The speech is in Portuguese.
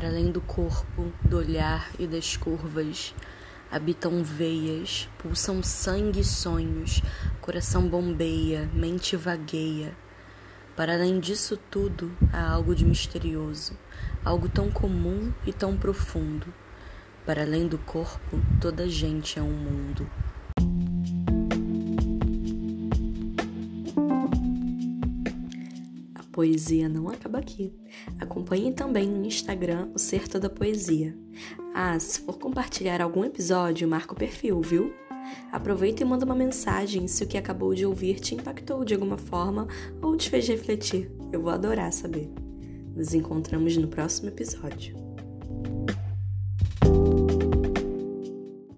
Para além do corpo, do olhar e das curvas, habitam veias, pulsam sangue e sonhos, coração bombeia, mente vagueia. Para além disso tudo, há algo de misterioso, algo tão comum e tão profundo. Para além do corpo, toda gente é um mundo. Poesia não acaba aqui. Acompanhe também no Instagram o Ser Toda Poesia. Ah, se for compartilhar algum episódio, marca o perfil, viu? Aproveita e manda uma mensagem se o que acabou de ouvir te impactou de alguma forma ou te fez refletir. Eu vou adorar saber. Nos encontramos no próximo episódio.